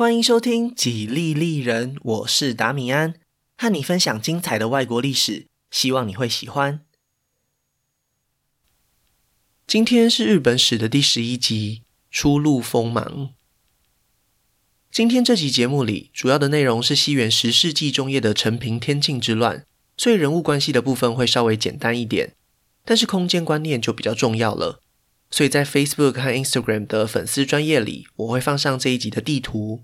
欢迎收听《几利利人》，我是达米安，和你分享精彩的外国历史，希望你会喜欢。今天是日本史的第十一集，初露锋芒。今天这集节目里，主要的内容是西元十世纪中叶的承平天庆之乱，所以人物关系的部分会稍微简单一点，但是空间观念就比较重要了。所以在 Facebook 和 Instagram 的粉丝专页里，我会放上这一集的地图。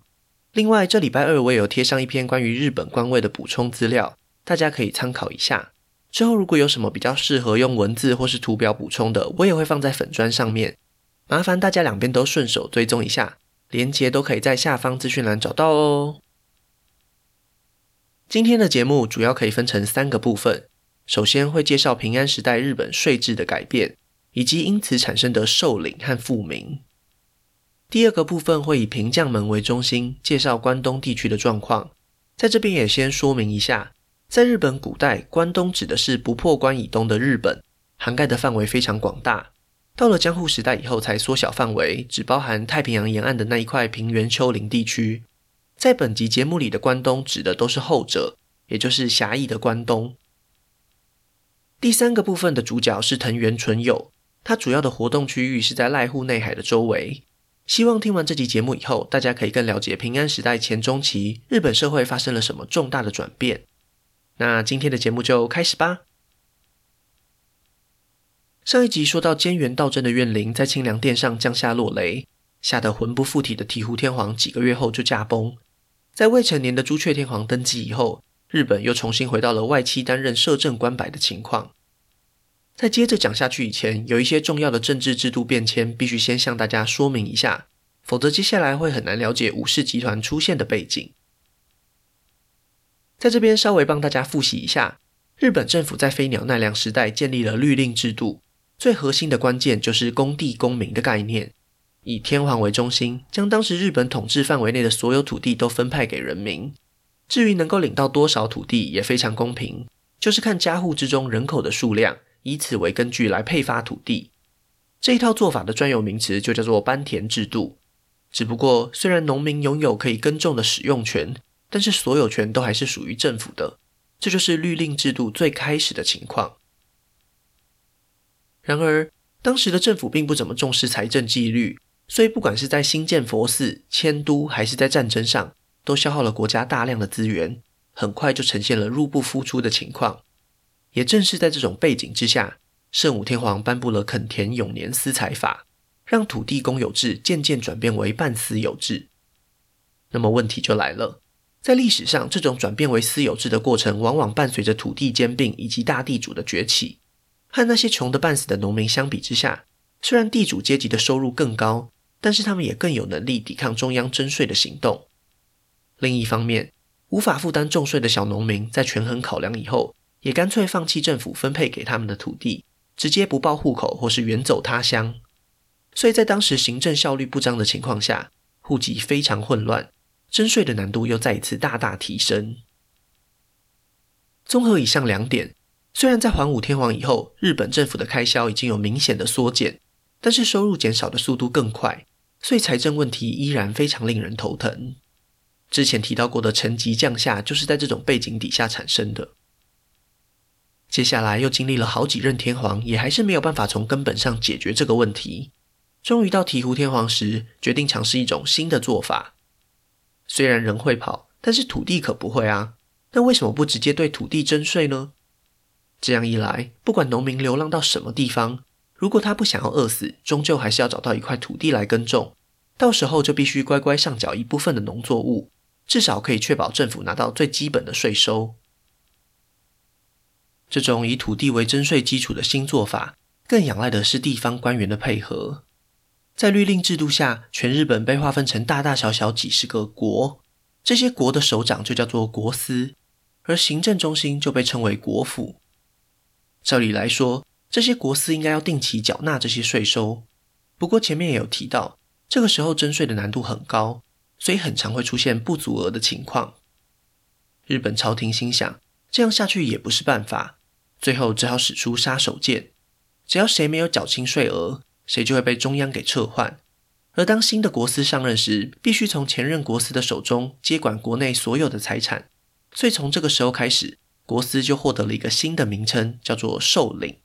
另外，这礼拜二我也有贴上一篇关于日本官位的补充资料，大家可以参考一下。之后如果有什么比较适合用文字或是图表补充的，我也会放在粉砖上面。麻烦大家两边都顺手追踪一下，连结都可以在下方资讯栏找到哦。今天的节目主要可以分成三个部分，首先会介绍平安时代日本税制的改变，以及因此产生的受领和复名。第二个部分会以平将门为中心，介绍关东地区的状况。在这边也先说明一下，在日本古代，关东指的是不破关以东的日本，涵盖的范围非常广大。到了江户时代以后，才缩小范围，只包含太平洋沿岸的那一块平原丘陵地区。在本集节目里的关东指的都是后者，也就是狭义的关东。第三个部分的主角是藤原纯友，他主要的活动区域是在濑户内海的周围。希望听完这集节目以后，大家可以更了解平安时代前中期日本社会发生了什么重大的转变。那今天的节目就开始吧。上一集说到菅原道真的怨灵在清凉殿上降下落雷，吓得魂不附体的醍醐天皇几个月后就驾崩。在未成年的朱雀天皇登基以后，日本又重新回到了外戚担任摄政官摆的情况。在接着讲下去以前，有一些重要的政治制度变迁，必须先向大家说明一下，否则接下来会很难了解武士集团出现的背景。在这边稍微帮大家复习一下，日本政府在飞鸟奈良时代建立了律令制度，最核心的关键就是公地公民的概念，以天皇为中心，将当时日本统治范围内的所有土地都分派给人民。至于能够领到多少土地，也非常公平，就是看家户之中人口的数量。以此为根据来配发土地，这一套做法的专有名词就叫做班田制度。只不过，虽然农民拥有可以耕种的使用权，但是所有权都还是属于政府的。这就是律令制度最开始的情况。然而，当时的政府并不怎么重视财政纪律，所以不管是在兴建佛寺、迁都，还是在战争上，都消耗了国家大量的资源，很快就呈现了入不敷出的情况。也正是在这种背景之下，圣武天皇颁布了垦田永年私财法，让土地公有制渐渐转变为半私有制。那么问题就来了，在历史上，这种转变为私有制的过程，往往伴随着土地兼并以及大地主的崛起。和那些穷得半死的农民相比之下，虽然地主阶级的收入更高，但是他们也更有能力抵抗中央征税的行动。另一方面，无法负担重税的小农民，在权衡考量以后，也干脆放弃政府分配给他们的土地，直接不报户口或是远走他乡。所以在当时行政效率不彰的情况下，户籍非常混乱，征税的难度又再一次大大提升。综合以上两点，虽然在桓武天皇以后，日本政府的开销已经有明显的缩减，但是收入减少的速度更快，所以财政问题依然非常令人头疼。之前提到过的层级降下，就是在这种背景底下产生的。接下来又经历了好几任天皇，也还是没有办法从根本上解决这个问题。终于到醍醐天皇时，决定尝试一种新的做法。虽然人会跑，但是土地可不会啊。那为什么不直接对土地征税呢？这样一来，不管农民流浪到什么地方，如果他不想要饿死，终究还是要找到一块土地来耕种。到时候就必须乖乖上缴一部分的农作物，至少可以确保政府拿到最基本的税收。这种以土地为征税基础的新做法，更仰赖的是地方官员的配合。在律令制度下，全日本被划分成大大小小几十个国，这些国的首长就叫做国司，而行政中心就被称为国府。照理来说，这些国司应该要定期缴纳这些税收。不过前面也有提到，这个时候征税的难度很高，所以很常会出现不足额的情况。日本朝廷心想，这样下去也不是办法，最后只好使出杀手锏。只要谁没有缴清税额，谁就会被中央给撤换。而当新的国司上任时，必须从前任国司的手中接管国内所有的财产，所以从这个时候开始，国司就获得了一个新的名称，叫做兽领。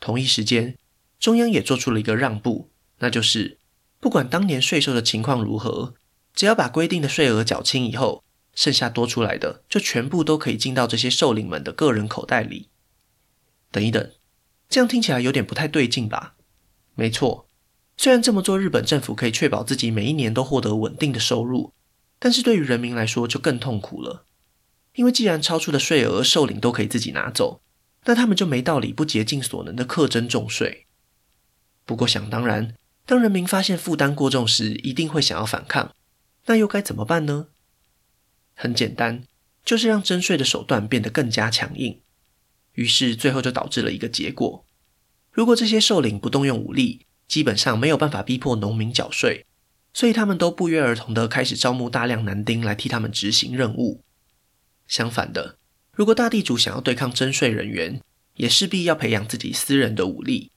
同一时间，中央也做出了一个让步，那就是不管当年税收的情况如何，只要把规定的税额缴清以后，剩下多出来的就全部都可以进到这些兽领们的个人口袋里。等一等，这样听起来有点不太对劲吧？没错。虽然这么做，日本政府可以确保自己每一年都获得稳定的收入，但是对于人民来说就更痛苦了。因为既然超出的税额兽领都可以自己拿走，那他们就没道理不竭尽所能的课征重税。不过想当然，当人民发现负担过重时，一定会想要反抗。那又该怎么办呢？很简单，就是让征税的手段变得更加强硬。于是最后就导致了一个结果：如果这些兽领不动用武力，基本上没有办法逼迫农民缴税，所以他们都不约而同地开始招募大量男丁来替他们执行任务。相反的，如果大地主想要对抗征税人员，也势必要培养自己私人的武力。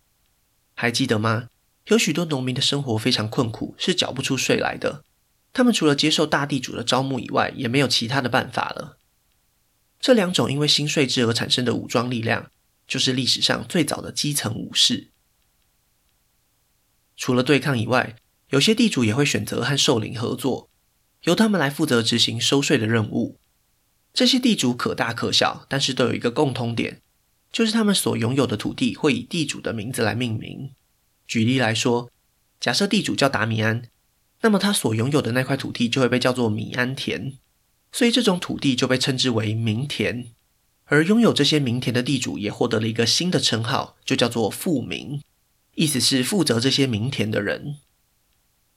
还记得吗？有许多农民的生活非常困苦，是缴不出税来的。他们除了接受大地主的招募以外，也没有其他的办法了。这两种因为新税制而产生的武装力量，就是历史上最早的基层武士。除了对抗以外，有些地主也会选择和兽灵合作，由他们来负责执行收税的任务。这些地主可大可小，但是都有一个共通点，就是他们所拥有的土地会以地主的名字来命名。举例来说，假设地主叫达米安，那么他所拥有的那块土地就会被叫做米安田，所以这种土地就被称之为名田。而拥有这些名田的地主也获得了一个新的称号，就叫做富民。意思是负责这些民田的人。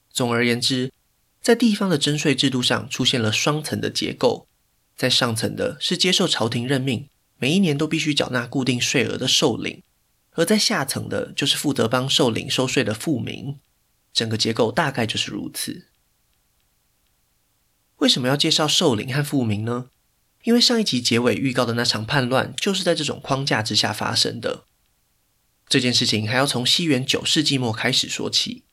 总而言之，在地方的征税制度上出现了双层的结构，在上层的是接受朝廷任命，每一年都必须缴纳固定税额的受领，而在下层的就是负责帮受领收税的富民。整个结构大概就是如此。为什么要介绍兽领和富民呢？因为上一集结尾预告的那场叛乱就是在这种框架之下发生的。这件事情还要从西元九世纪末开始说起。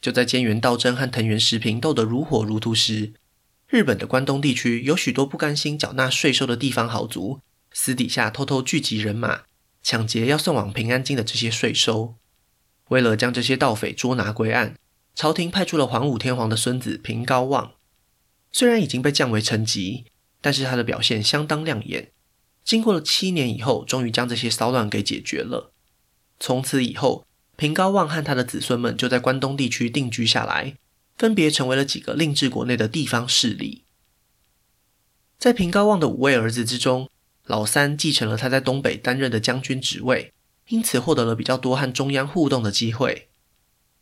就在菅原道真和藤原时平斗得如火如荼时，日本的关东地区有许多不甘心缴纳税收的地方豪族，私底下偷偷聚集人马，抢劫要送往平安京的这些税收。为了将这些盗匪捉拿归案，朝廷派出了桓武天皇的孙子平高望。虽然已经被降为臣级，但是他的表现相当亮眼。经过了七年以后，终于将这些骚乱给解决了。从此以后，平高望和他的子孙们就在关东地区定居下来，分别成为了几个令制国内的地方势力。在平高望的五位儿子之中，老三继承了他在东北担任的将军职位，因此获得了比较多和中央互动的机会。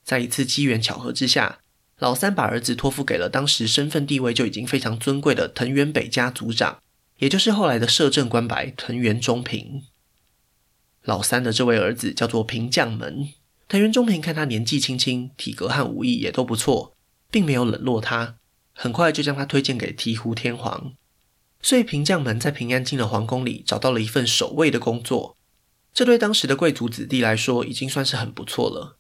在一次机缘巧合之下，老三把儿子托付给了当时身份地位就已经非常尊贵的藤原北家族长，也就是后来的摄政官白藤原忠平。老三的这位儿子叫做平将门，藤原忠平看他年纪轻轻，体格和武艺也都不错，并没有冷落他，很快就将他推荐给醍醐天皇。所以平将门在平安京的皇宫里找到了一份守卫的工作，这对当时的贵族子弟来说已经算是很不错了。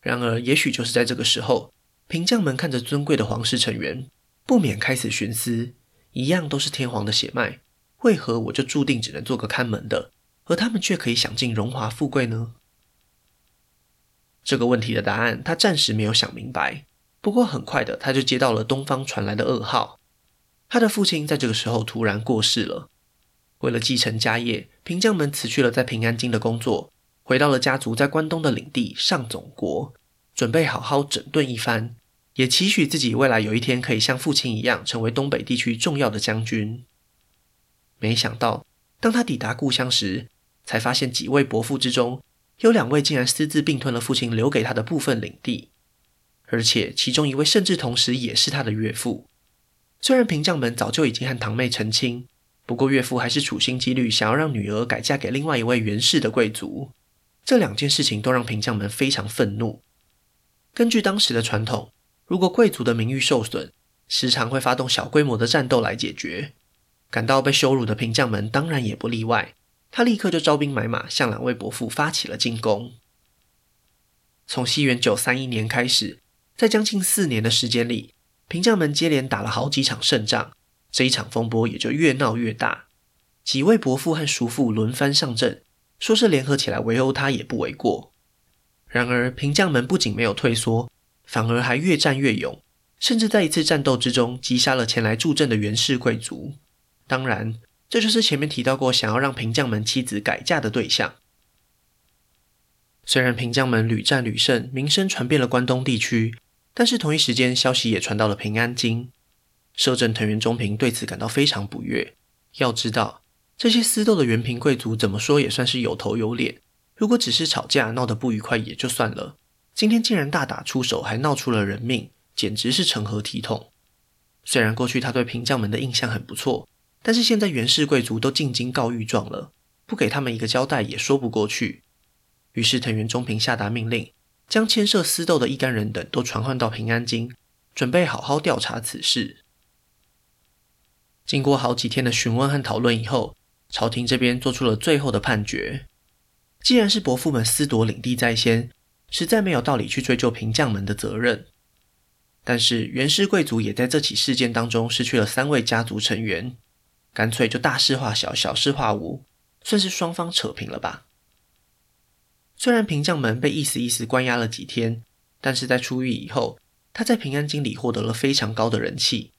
然而，也许就是在这个时候，平将门看着尊贵的皇室成员，不免开始寻思：一样都是天皇的血脉，为何我就注定只能做个看门的？而他们却可以享尽荣华富贵呢？这个问题的答案，他暂时没有想明白。不过很快的，他就接到了东方传来的噩耗：他的父亲在这个时候突然过世了。为了继承家业，平将门辞去了在平安京的工作，回到了家族在关东的领地上总国，准备好好整顿一番，也期许自己未来有一天可以像父亲一样，成为东北地区重要的将军。没想到，当他抵达故乡时，才发现几位伯父之中，有两位竟然私自并吞了父亲留给他的部分领地，而且其中一位甚至同时也是他的岳父。虽然平将门早就已经和堂妹成亲，不过岳父还是处心积虑想要让女儿改嫁给另外一位源氏的贵族。这两件事情都让平将门非常愤怒。根据当时的传统，如果贵族的名誉受损，时常会发动小规模的战斗来解决。感到被羞辱的平将门当然也不例外。他立刻就招兵买马，向两位伯父发起了进攻。从西元九三一年开始，在将近四年的时间里，平将门接连打了好几场胜仗，这一场风波也就越闹越大。几位伯父和叔父轮番上阵，说是联合起来围殴他也不为过。然而，平将门不仅没有退缩，反而还越战越勇，甚至在一次战斗之中击杀了前来助阵的袁氏贵族。当然，这就是前面提到过想要让平将门妻子改嫁的对象。虽然平将门屡战屡胜，名声传遍了关东地区，但是同一时间消息也传到了平安京。摄政藤原忠平对此感到非常不悦。要知道，这些私斗的原平贵族怎么说也算是有头有脸。如果只是吵架闹得不愉快也就算了，今天竟然大打出手，还闹出了人命，简直是成何体统！虽然过去他对平将门的印象很不错。但是现在袁氏贵族都进京告御状了，不给他们一个交代也说不过去。于是藤原忠平下达命令，将牵涉私斗的一干人等都传唤到平安京，准备好好调查此事。经过好几天的询问和讨论以后，朝廷这边做出了最后的判决：既然是伯父们私夺领地在先，实在没有道理去追究平将门的责任。但是袁氏贵族也在这起事件当中失去了三位家族成员。干脆就大事化小，小事化无，算是双方扯平了吧。虽然平将门被意思意思关押了几天，但是在出狱以后，他在平安京里获得了非常高的人气，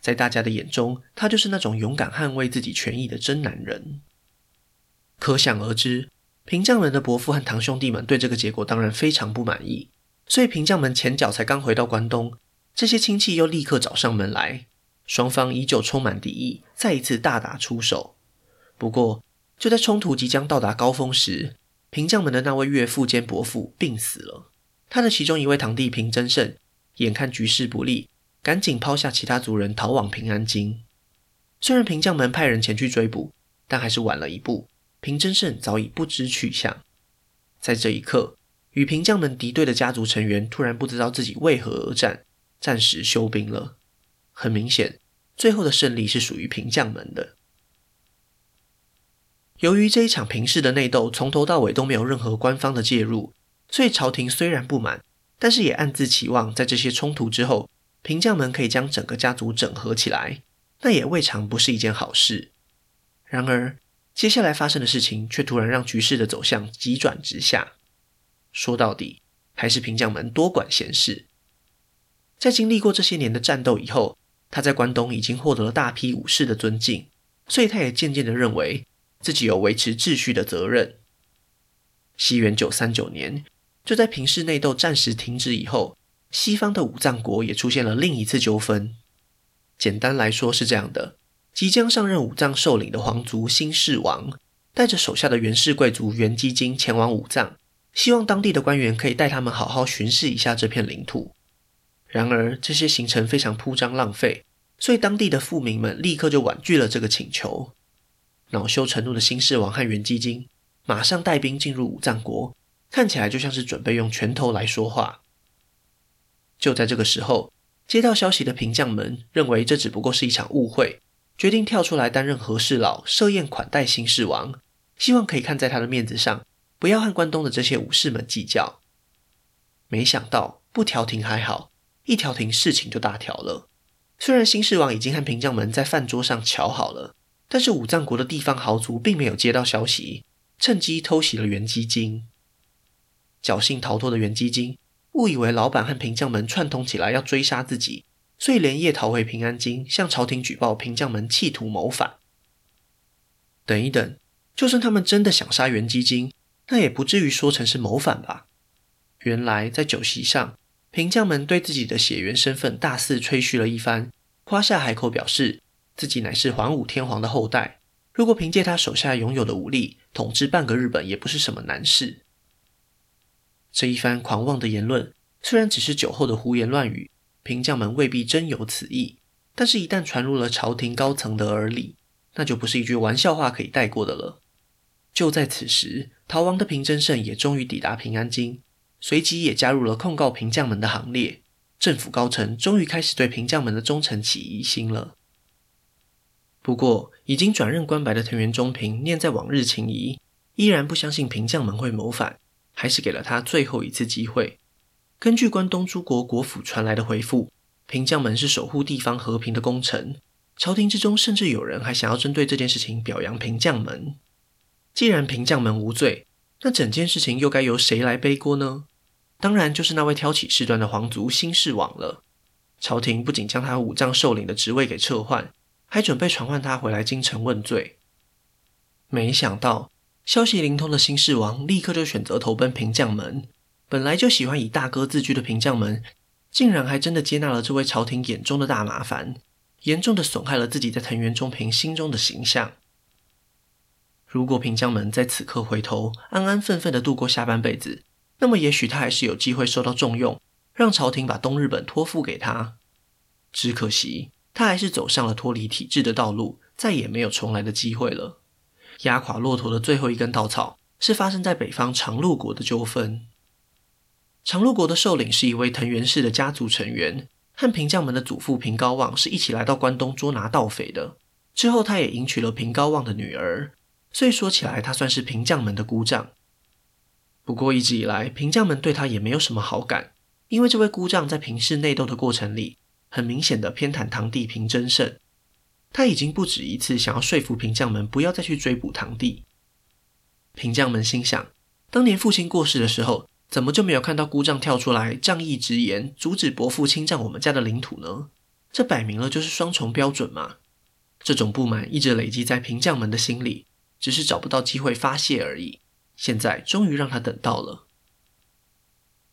在大家的眼中，他就是那种勇敢捍卫自己权益的真男人。可想而知，平将门的伯父和堂兄弟们对这个结果当然非常不满意，所以平将门前脚才刚回到关东，这些亲戚又立刻找上门来。双方依旧充满敌意，再一次大打出手。不过，就在冲突即将到达高峰时，平将门的那位岳父兼伯父病死了。他的其中一位堂弟平真胜，眼看局势不利，赶紧抛下其他族人逃往平安京。虽然平将门派人前去追捕，但还是晚了一步。平真胜早已不知去向。在这一刻，与平将门敌对的家族成员突然不知道自己为何而战，暂时休兵了。很明显，最后的胜利是属于平将门的。由于这一场平氏的内斗从头到尾都没有任何官方的介入，所以朝廷虽然不满，但是也暗自期望在这些冲突之后，平将门可以将整个家族整合起来，那也未尝不是一件好事。然而，接下来发生的事情却突然让局势的走向急转直下。说到底，还是平将门多管闲事。在经历过这些年的战斗以后，他在关东已经获得了大批武士的尊敬，所以他也渐渐地认为自己有维持秩序的责任。西元九三九年，就在平氏内斗暂时停止以后，西方的五藏国也出现了另一次纠纷。简单来说是这样的：即将上任五藏首领的皇族新世王，带着手下的袁氏贵族袁基金前往五藏，希望当地的官员可以带他们好好巡视一下这片领土。然而，这些行程非常铺张浪费，所以当地的富民们立刻就婉拒了这个请求。恼羞成怒的新世王和袁基金马上带兵进入武藏国，看起来就像是准备用拳头来说话。就在这个时候，接到消息的平将门认为这只不过是一场误会，决定跳出来担任和事佬，设宴款待新世王，希望可以看在他的面子上，不要和关东的这些武士们计较。没想到不调停还好。一调停，事情就大条了。虽然新世王已经和平将门在饭桌上乔好了，但是武藏国的地方豪族并没有接到消息，趁机偷袭了袁基经。侥幸逃脱的袁基经误以为老板和平将门串通起来要追杀自己，所以连夜逃回平安京，向朝廷举报平将门企图谋反。等一等，就算他们真的想杀袁基金，那也不至于说成是谋反吧？原来在酒席上。平将门对自己的血缘身份大肆吹嘘了一番，夸下海口，表示自己乃是桓武天皇的后代。如果凭借他手下拥有的武力统治半个日本，也不是什么难事。这一番狂妄的言论，虽然只是酒后的胡言乱语，平将门未必真有此意，但是，一旦传入了朝廷高层的耳里，那就不是一句玩笑话可以带过的了。就在此时，逃亡的平真胜也终于抵达平安京。随即也加入了控告平将门的行列，政府高层终于开始对平将门的忠诚起疑心了。不过，已经转任官白的藤原忠平念在往日情谊，依然不相信平将门会谋反，还是给了他最后一次机会。根据关东诸国国府传来的回复，平将门是守护地方和平的功臣，朝廷之中甚至有人还想要针对这件事情表扬平将门。既然平将门无罪，那整件事情又该由谁来背锅呢？当然就是那位挑起事端的皇族新市王了。朝廷不仅将他武将寿领的职位给撤换，还准备传唤他回来京城问罪。没想到消息灵通的新市王立刻就选择投奔平将门。本来就喜欢以大哥自居的平将门，竟然还真的接纳了这位朝廷眼中的大麻烦，严重的损害了自己在藤原忠平心中的形象。如果平将门在此刻回头，安安分分的度过下半辈子，那么也许他还是有机会受到重用，让朝廷把东日本托付给他。只可惜，他还是走上了脱离体制的道路，再也没有重来的机会了。压垮骆驼的最后一根稻草，是发生在北方长鹿国的纠纷。长鹿国的首领是一位藤原氏的家族成员，和平将门的祖父平高望是一起来到关东捉拿盗匪的。之后，他也迎娶了平高望的女儿，所以说起来，他算是平将门的姑丈。不过，一直以来，平将门对他也没有什么好感，因为这位姑丈在平氏内斗的过程里，很明显的偏袒堂弟平真胜。他已经不止一次想要说服平将们不要再去追捕堂弟。平将们心想，当年父亲过世的时候。怎么就没有看到姑丈跳出来仗义直言，阻止伯父侵占我们家的领土呢？这摆明了就是双重标准嘛！这种不满一直累积在平将们的心里，只是找不到机会发泄而已。现在终于让他等到了，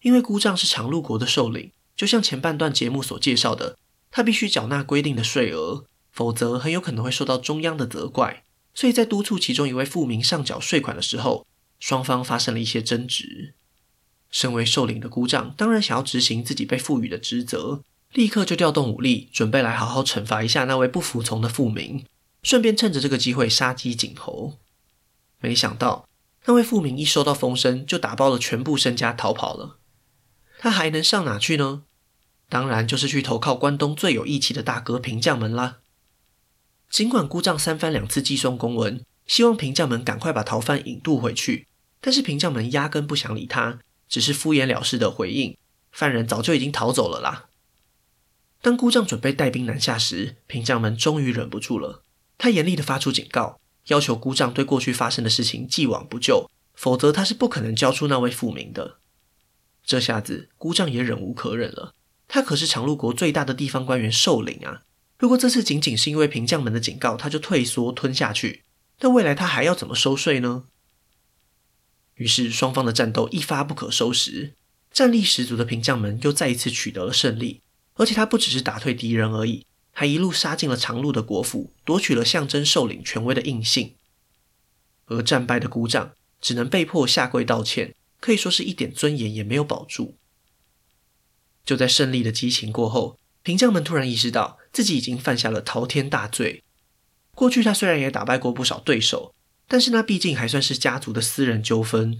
因为姑丈是长鹿国的首领，就像前半段节目所介绍的，他必须缴纳规定的税额，否则很有可能会受到中央的责怪。所以在督促其中一位富民上缴税款的时候，双方发生了一些争执。身为首领的姑丈，当然想要执行自己被赋予的职责，立刻就调动武力，准备来好好惩罚一下那位不服从的富民，顺便趁着这个机会杀鸡儆猴。没想到，那位富民一收到风声，就打包了全部身家逃跑了。他还能上哪去呢？当然就是去投靠关东最有义气的大哥平将门啦。尽管姑丈三番两次寄送公文，希望平将门赶快把逃犯引渡回去，但是平将门压根不想理他。只是敷衍了事的回应，犯人早就已经逃走了啦。当姑丈准备带兵南下时，平将门终于忍不住了，他严厉地发出警告，要求姑丈对过去发生的事情既往不咎，否则他是不可能交出那位富民的。这下子姑丈也忍无可忍了，他可是长鹿国最大的地方官员寿陵啊！如果这次仅仅是因为平将门的警告，他就退缩吞下去，那未来他还要怎么收税呢？于是，双方的战斗一发不可收拾。战力十足的平将门又再一次取得了胜利，而且他不只是打退敌人而已，还一路杀进了长路的国府，夺取了象征首领权威的印信。而战败的姑丈只能被迫下跪道歉，可以说是一点尊严也没有保住。就在胜利的激情过后，平将门突然意识到自己已经犯下了滔天大罪。过去他虽然也打败过不少对手。但是那毕竟还算是家族的私人纠纷。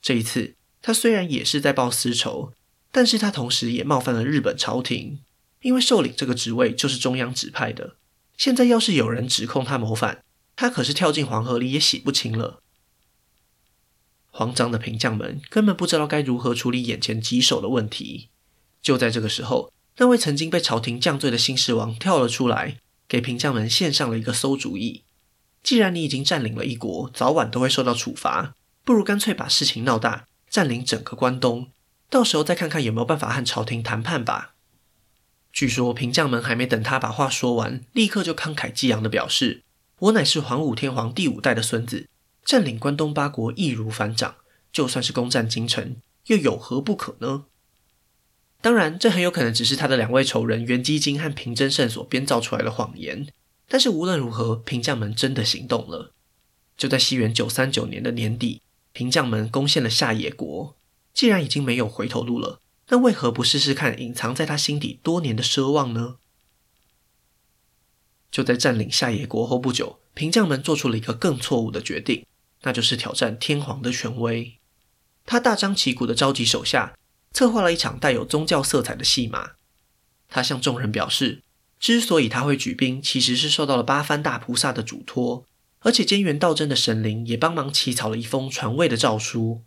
这一次，他虽然也是在报私仇，但是他同时也冒犯了日本朝廷，因为受领这个职位就是中央指派的。现在要是有人指控他谋反，他可是跳进黄河里也洗不清了。慌张的平将门根本不知道该如何处理眼前棘手的问题。就在这个时候，那位曾经被朝廷降罪的新市王跳了出来，给平将门献上了一个馊主意。既然你已经占领了一国，早晚都会受到处罚，不如干脆把事情闹大，占领整个关东，到时候再看看有没有办法和朝廷谈判吧。据说平将门还没等他把话说完，立刻就慷慨激昂地表示：“我乃是桓武天皇第五代的孙子，占领关东八国易如反掌，就算是攻占京城，又有何不可呢？”当然，这很有可能只是他的两位仇人袁基金和平真胜所编造出来的谎言。但是无论如何，平将门真的行动了。就在西元九三九年的年底，平将门攻陷了下野国。既然已经没有回头路了，那为何不试试看隐藏在他心底多年的奢望呢？就在占领下野国后不久，平将门做出了一个更错误的决定，那就是挑战天皇的权威。他大张旗鼓地召集手下，策划了一场带有宗教色彩的戏码。他向众人表示。之所以他会举兵，其实是受到了八幡大菩萨的嘱托，而且菅原道真的神灵也帮忙起草了一封传位的诏书。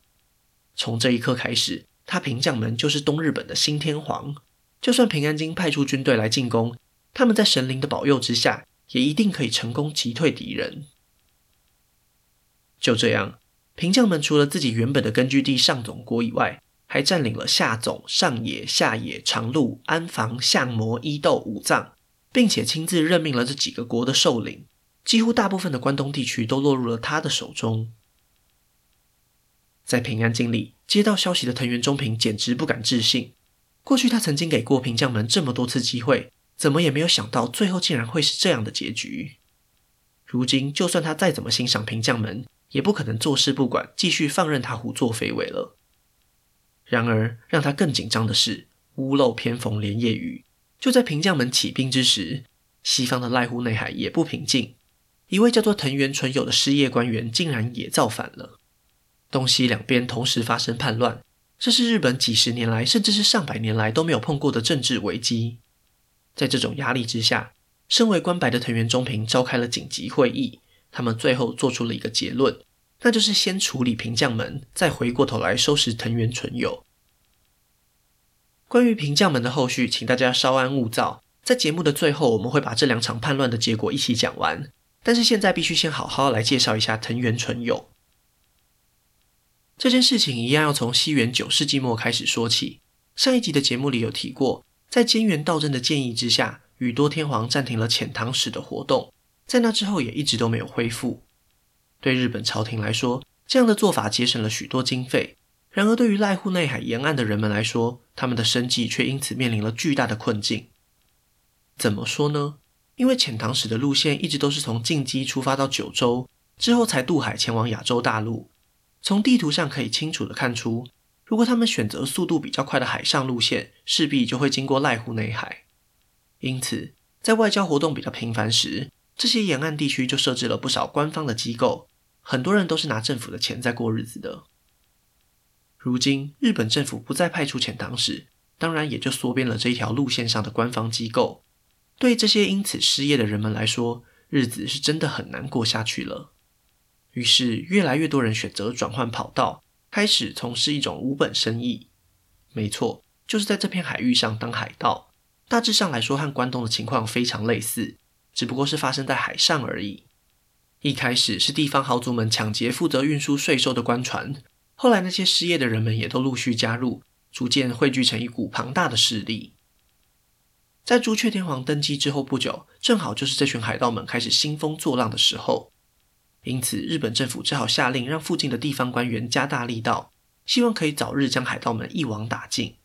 从这一刻开始，他平将门就是东日本的新天皇。就算平安京派出军队来进攻，他们在神灵的保佑之下，也一定可以成功击退敌人。就这样，平将门除了自己原本的根据地上总国以外，还占领了下总、上野、下野、长鹿、安房、相模、伊豆、武藏，并且亲自任命了这几个国的首领。几乎大部分的关东地区都落入了他的手中。在平安京里接到消息的藤原忠平简直不敢置信。过去他曾经给过平将门这么多次机会，怎么也没有想到最后竟然会是这样的结局。如今就算他再怎么欣赏平将门，也不可能坐视不管，继续放任他胡作非为了。然而让他更紧张的是，屋漏偏逢连夜雨。就在平将门起兵之时，西方的濑户内海也不平静。一位叫做藤原纯友的失业官员竟然也造反了，东西两边同时发生叛乱，这是日本几十年来甚至是上百年来都没有碰过的政治危机。在这种压力之下，身为关白的藤原忠平召开了紧急会议，他们最后做出了一个结论，那就是先处理平将门，再回过头来收拾藤原纯友。关于平将门的后续，请大家稍安勿躁，在节目的最后，我们会把这两场叛乱的结果一起讲完。但是现在必须先好好来介绍一下藤原纯友。这件事情一样要从西元九世纪末开始说起。上一集的节目里有提过，在菅原道政的建议之下，宇多天皇暂停了遣唐使的活动，在那之后也一直都没有恢复。对日本朝廷来说，这样的做法节省了许多经费；然而对于濑户内海沿岸的人们来说，他们的生计却因此面临了巨大的困境。怎么说呢？因为遣唐使的路线一直都是从近畿出发到九州，之后才渡海前往亚洲大陆。从地图上可以清楚地看出，如果他们选择速度比较快的海上路线，势必就会经过濑户内海。因此，在外交活动比较频繁时，这些沿岸地区就设置了不少官方的机构，很多人都是拿政府的钱在过日子的。如今，日本政府不再派出遣唐使，当然也就缩编了这一条路线上的官方机构。对这些因此失业的人们来说，日子是真的很难过下去了。于是，越来越多人选择转换跑道，开始从事一种无本生意。没错，就是在这片海域上当海盗。大致上来说，和关东的情况非常类似，只不过是发生在海上而已。一开始是地方豪族们抢劫负责运输税收的官船，后来那些失业的人们也都陆续加入，逐渐汇聚成一股庞大的势力。在朱雀天皇登基之后不久，正好就是这群海盗们开始兴风作浪的时候，因此日本政府只好下令让附近的地方官员加大力道，希望可以早日将海盗们一网打尽。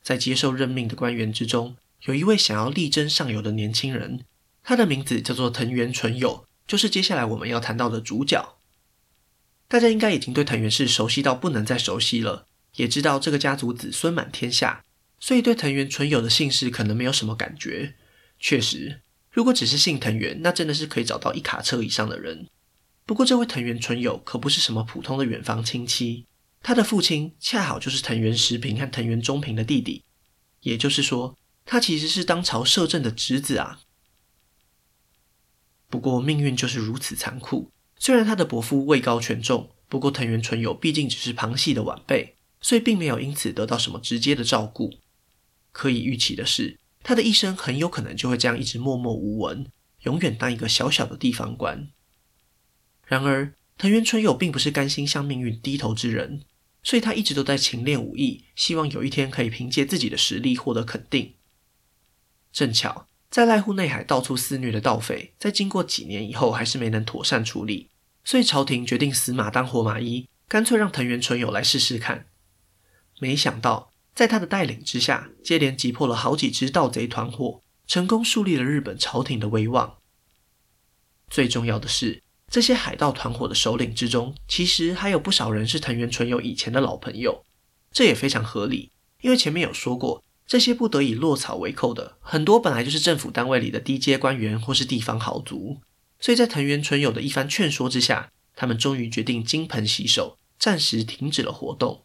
在接受任命的官员之中，有一位想要力争上游的年轻人，他的名字叫做藤原纯友，就是接下来我们要谈到的主角。大家应该已经对藤原氏熟悉到不能再熟悉了，也知道这个家族子孙满天下。所以对藤原纯友的姓氏可能没有什么感觉。确实，如果只是姓藤原，那真的是可以找到一卡车以上的人。不过这位藤原纯友可不是什么普通的远房亲戚，他的父亲恰好就是藤原时平和藤原忠平的弟弟，也就是说，他其实是当朝摄政的侄子啊。不过命运就是如此残酷，虽然他的伯父位高权重，不过藤原纯友毕竟只是旁系的晚辈，所以并没有因此得到什么直接的照顾。可以预期的是，他的一生很有可能就会这样一直默默无闻，永远当一个小小的地方官。然而，藤原纯友并不是甘心向命运低头之人，所以他一直都在勤练武艺，希望有一天可以凭借自己的实力获得肯定。正巧，在濑户内海到处肆虐的盗匪，在经过几年以后，还是没能妥善处理，所以朝廷决定死马当活马医，干脆让藤原纯友来试试看。没想到。在他的带领之下，接连击破了好几支盗贼团伙，成功树立了日本朝廷的威望。最重要的是，这些海盗团伙的首领之中，其实还有不少人是藤原纯友以前的老朋友。这也非常合理，因为前面有说过，这些不得已落草为寇的，很多本来就是政府单位里的低阶官员或是地方豪族。所以在藤原纯友的一番劝说之下，他们终于决定金盆洗手，暂时停止了活动。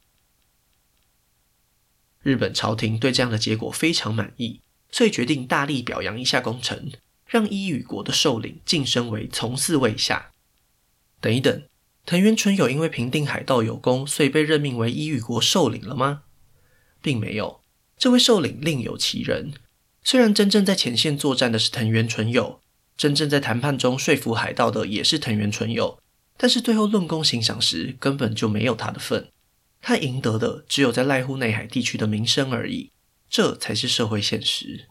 日本朝廷对这样的结果非常满意，所以决定大力表扬一下功臣，让伊予国的首领晋升为从四位下。等一等，藤原纯友因为平定海盗有功，所以被任命为伊予国首领了吗？并没有，这位首领另有其人。虽然真正在前线作战的是藤原纯友，真正在谈判中说服海盗的也是藤原纯友，但是最后论功行赏时，根本就没有他的份。他赢得的只有在濑户内海地区的名声而已，这才是社会现实。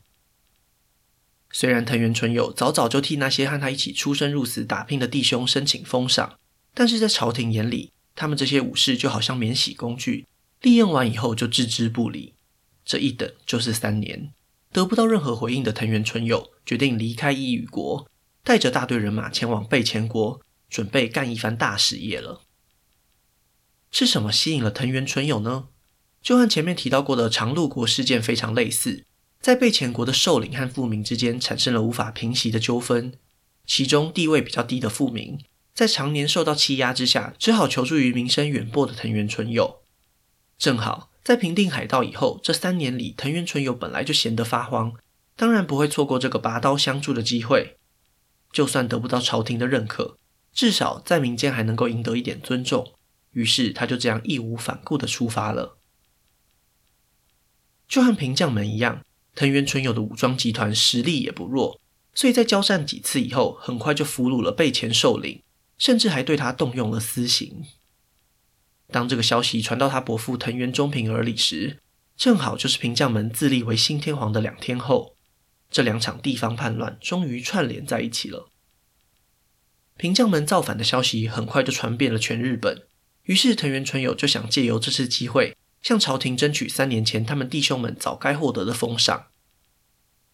虽然藤原纯友早早就替那些和他一起出生入死打拼的弟兄申请封赏，但是在朝廷眼里，他们这些武士就好像免洗工具，利用完以后就置之不理。这一等就是三年，得不到任何回应的藤原纯友决定离开伊予国，带着大队人马前往备前国，准备干一番大事业了。是什么吸引了藤原纯友呢？就和前面提到过的长鹿国事件非常类似。在备前国的首领和富民之间产生了无法平息的纠纷，其中地位比较低的富民，在常年受到欺压之下，只好求助于名声远播的藤原纯友。正好在平定海盗以后，这三年里，藤原纯友本来就闲得发慌，当然不会错过这个拔刀相助的机会。就算得不到朝廷的认可，至少在民间还能够赢得一点尊重。于是他就这样义无反顾地出发了，就和平将门一样。藤原纯友的武装集团实力也不弱，所以在交战几次以后，很快就俘虏了备前首领，甚至还对他动用了私刑。当这个消息传到他伯父藤原忠平耳里时，正好就是平将门自立为新天皇的两天后，这两场地方叛乱终于串联在一起了。平将门造反的消息很快就传遍了全日本，于是藤原纯友就想借由这次机会。向朝廷争取三年前他们弟兄们早该获得的封赏。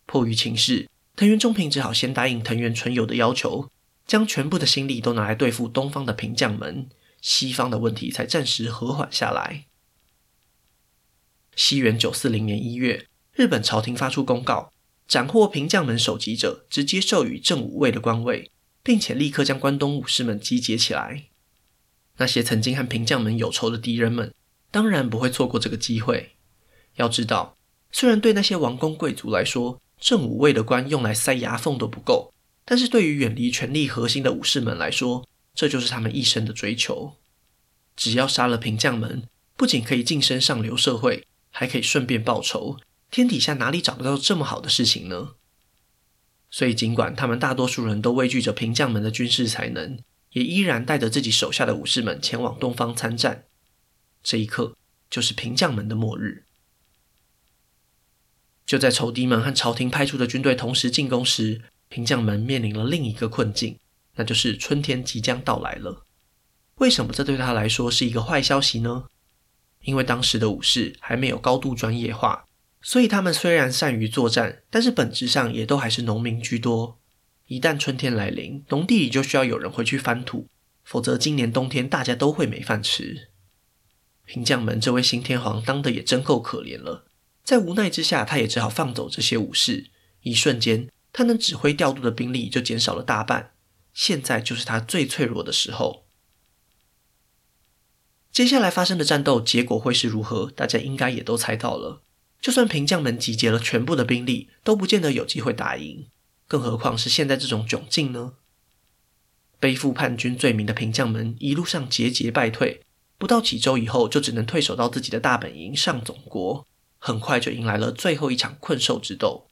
迫于情势，藤原忠平只好先答应藤原纯友的要求，将全部的心力都拿来对付东方的平将门，西方的问题才暂时和缓下来。西元九四零年一月，日本朝廷发出公告，斩获平将门首级者，直接授予正五位的官位，并且立刻将关东武士们集结起来。那些曾经和平将门有仇的敌人们。当然不会错过这个机会。要知道，虽然对那些王公贵族来说，正五位的官用来塞牙缝都不够，但是对于远离权力核心的武士们来说，这就是他们一生的追求。只要杀了平将门，不仅可以晋升上流社会，还可以顺便报仇。天底下哪里找得到这么好的事情呢？所以，尽管他们大多数人都畏惧着平将门的军事才能，也依然带着自己手下的武士们前往东方参战。这一刻就是平将门的末日。就在仇敌们和朝廷派出的军队同时进攻时，平将门面临了另一个困境，那就是春天即将到来了。为什么这对他来说是一个坏消息呢？因为当时的武士还没有高度专业化，所以他们虽然善于作战，但是本质上也都还是农民居多。一旦春天来临，农地里就需要有人回去翻土，否则今年冬天大家都会没饭吃。平将门这位新天皇当得也真够可怜了，在无奈之下，他也只好放走这些武士。一瞬间，他能指挥调度的兵力就减少了大半。现在就是他最脆弱的时候。接下来发生的战斗结果会是如何？大家应该也都猜到了。就算平将门集结了全部的兵力，都不见得有机会打赢。更何况是现在这种窘境呢？背负叛军罪名的平将门一路上节节败退。不到几周以后，就只能退守到自己的大本营上总国。很快就迎来了最后一场困兽之斗。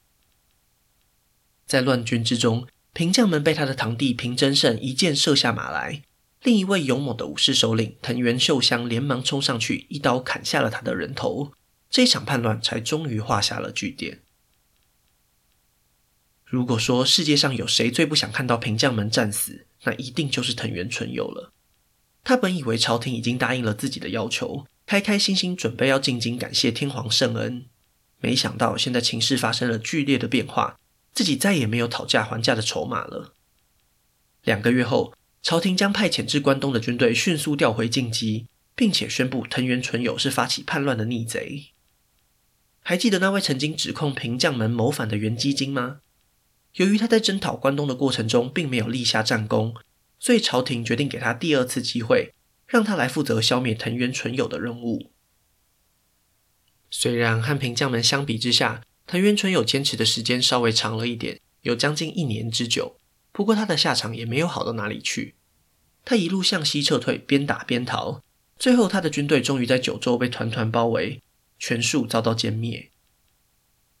在乱军之中，平将门被他的堂弟平真胜一箭射下马来，另一位勇猛的武士首领藤原秀香连忙冲上去，一刀砍下了他的人头。这场叛乱才终于画下了句点。如果说世界上有谁最不想看到平将门战死，那一定就是藤原纯友了。他本以为朝廷已经答应了自己的要求，开开心心准备要进京感谢天皇圣恩，没想到现在情势发生了剧烈的变化，自己再也没有讨价还价的筹码了。两个月后，朝廷将派遣至关东的军队迅速调回京畿，并且宣布藤原纯友是发起叛乱的逆贼。还记得那位曾经指控平将门谋反的源基经吗？由于他在征讨关东的过程中并没有立下战功。所以朝廷决定给他第二次机会，让他来负责消灭藤原纯友的任务。虽然和平将门相比之下，藤原纯友坚持的时间稍微长了一点，有将近一年之久。不过他的下场也没有好到哪里去。他一路向西撤退，边打边逃，最后他的军队终于在九州被团团包围，全数遭到歼灭。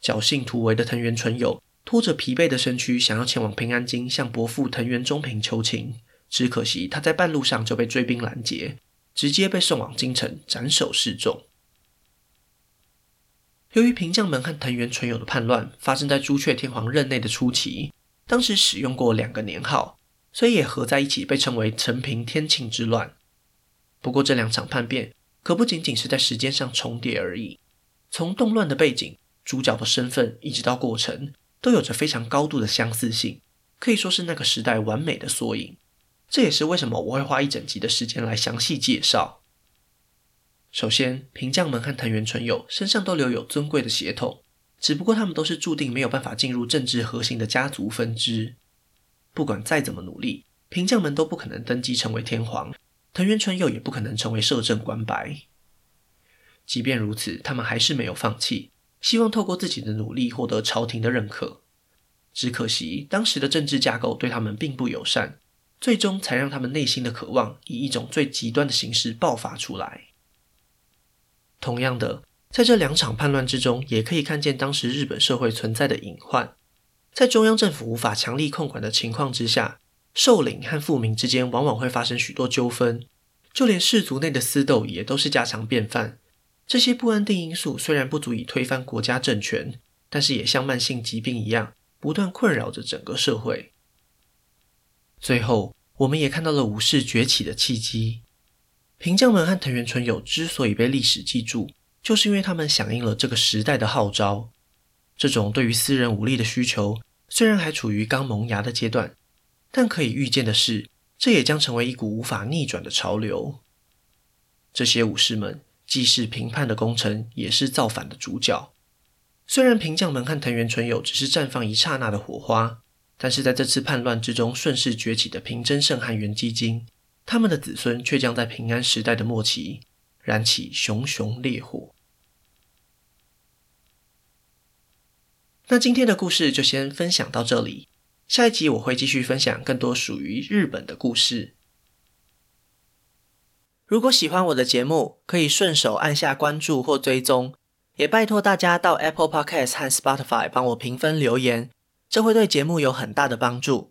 侥幸突围的藤原纯友拖着疲惫的身躯，想要前往平安京向伯父藤原忠平求情，只可惜他在半路上就被追兵拦截，直接被送往京城斩首示众。由于平将门和藤原纯友的叛乱发生在朱雀天皇任内的初期，当时使用过两个年号，所以也合在一起被称为承平天庆之乱。不过这两场叛变可不仅仅是在时间上重叠而已，从动乱的背景、主角的身份一直到过程，都有着非常高度的相似性，可以说是那个时代完美的缩影。这也是为什么我会花一整集的时间来详细介绍。首先，平将门和藤原纯友身上都留有尊贵的血统，只不过他们都是注定没有办法进入政治核心的家族分支。不管再怎么努力，平将门都不可能登基成为天皇，藤原纯友也不可能成为摄政官白。即便如此，他们还是没有放弃，希望透过自己的努力获得朝廷的认可。只可惜，当时的政治架构对他们并不友善，最终才让他们内心的渴望以一种最极端的形式爆发出来。同样的，在这两场叛乱之中，也可以看见当时日本社会存在的隐患。在中央政府无法强力控管的情况之下，首领和富民之间往往会发生许多纠纷，就连氏族内的私斗也都是家常便饭。这些不安定因素虽然不足以推翻国家政权，但是也像慢性疾病一样，不断困扰着整个社会。最后，我们也看到了武士崛起的契机。平将门和藤原纯友之所以被历史记住，就是因为他们响应了这个时代的号召。这种对于私人武力的需求，虽然还处于刚萌芽的阶段，但可以预见的是，这也将成为一股无法逆转的潮流。这些武士们既是平叛的功臣，也是造反的主角。虽然平将门和藤原纯友只是绽放一刹那的火花，但是在这次叛乱之中顺势崛起的平真盛和源基金。他们的子孙却将在平安时代的末期燃起熊熊烈火。那今天的故事就先分享到这里，下一集我会继续分享更多属于日本的故事。如果喜欢我的节目，可以顺手按下关注或追踪，也拜托大家到 Apple Podcast 和 Spotify 帮我评分留言，这会对节目有很大的帮助。